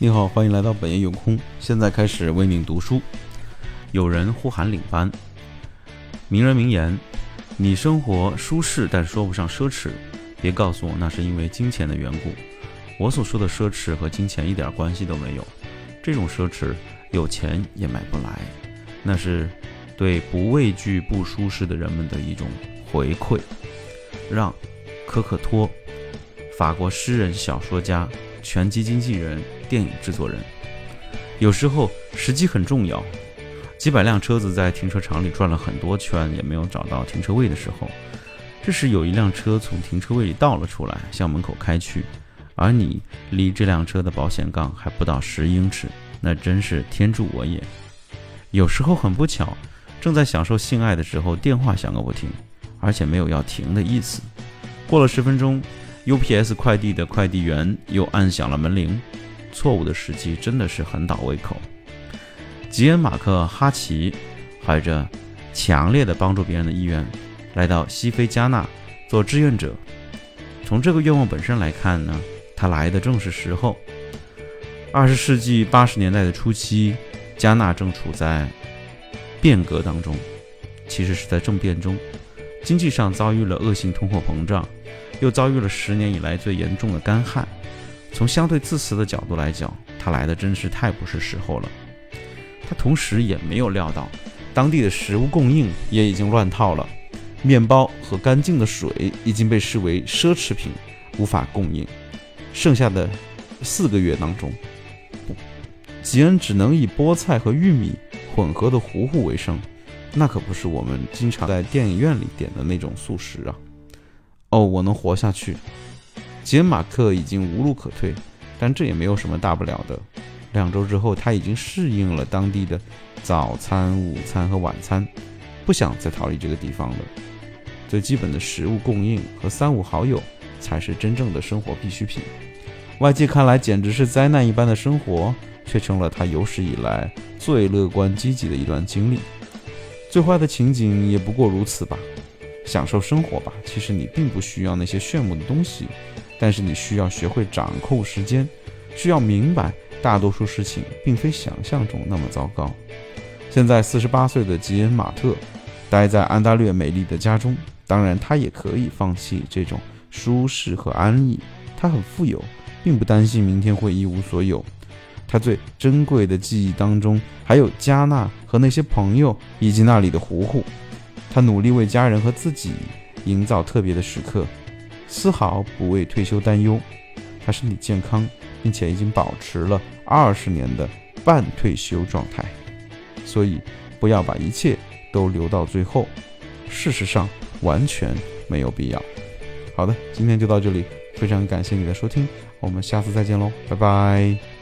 你好，欢迎来到本夜有空。现在开始为您读书。有人呼喊领班。名人名言：你生活舒适，但说不上奢侈。别告诉我那是因为金钱的缘故。我所说的奢侈和金钱一点关系都没有。这种奢侈，有钱也买不来。那是对不畏惧不舒适的人们的一种回馈。让·科克托，法国诗人、小说家、拳击经纪人、电影制作人。有时候时机很重要。几百辆车子在停车场里转了很多圈，也没有找到停车位的时候，这时有一辆车从停车位里倒了出来，向门口开去，而你离这辆车的保险杠还不到十英尺，那真是天助我也。有时候很不巧，正在享受性爱的时候，电话响个不停，而且没有要停的意思。过了十分钟，UPS 快递的快递员又按响了门铃，错误的时机真的是很倒胃口。吉恩·马克·哈奇怀着强烈的帮助别人的意愿，来到西非加纳做志愿者。从这个愿望本身来看呢，他来的正是时候。二十世纪八十年代的初期，加纳正处在变革当中，其实是在政变中，经济上遭遇了恶性通货膨胀，又遭遇了十年以来最严重的干旱。从相对自私的角度来讲，他来的真是太不是时候了。他同时也没有料到，当地的食物供应也已经乱套了，面包和干净的水已经被视为奢侈品，无法供应。剩下的四个月当中，吉恩只能以菠菜和玉米混合的糊糊为生，那可不是我们经常在电影院里点的那种素食啊！哦，我能活下去。吉恩马克已经无路可退，但这也没有什么大不了的。两周之后，他已经适应了当地的早餐、午餐和晚餐，不想再逃离这个地方了。最基本的食物供应和三五好友才是真正的生活必需品。外界看来简直是灾难一般的生活，却成了他有史以来最乐观积极的一段经历。最坏的情景也不过如此吧。享受生活吧，其实你并不需要那些炫目的东西，但是你需要学会掌控时间，需要明白。大多数事情并非想象中那么糟糕。现在四十八岁的吉恩·马特待在安大略美丽的家中，当然他也可以放弃这种舒适和安逸。他很富有，并不担心明天会一无所有。他最珍贵的记忆当中还有加纳和那些朋友以及那里的糊糊。他努力为家人和自己营造特别的时刻，丝毫不为退休担忧。他身体健康。并且已经保持了二十年的半退休状态，所以不要把一切都留到最后。事实上，完全没有必要。好的，今天就到这里，非常感谢你的收听，我们下次再见喽，拜拜。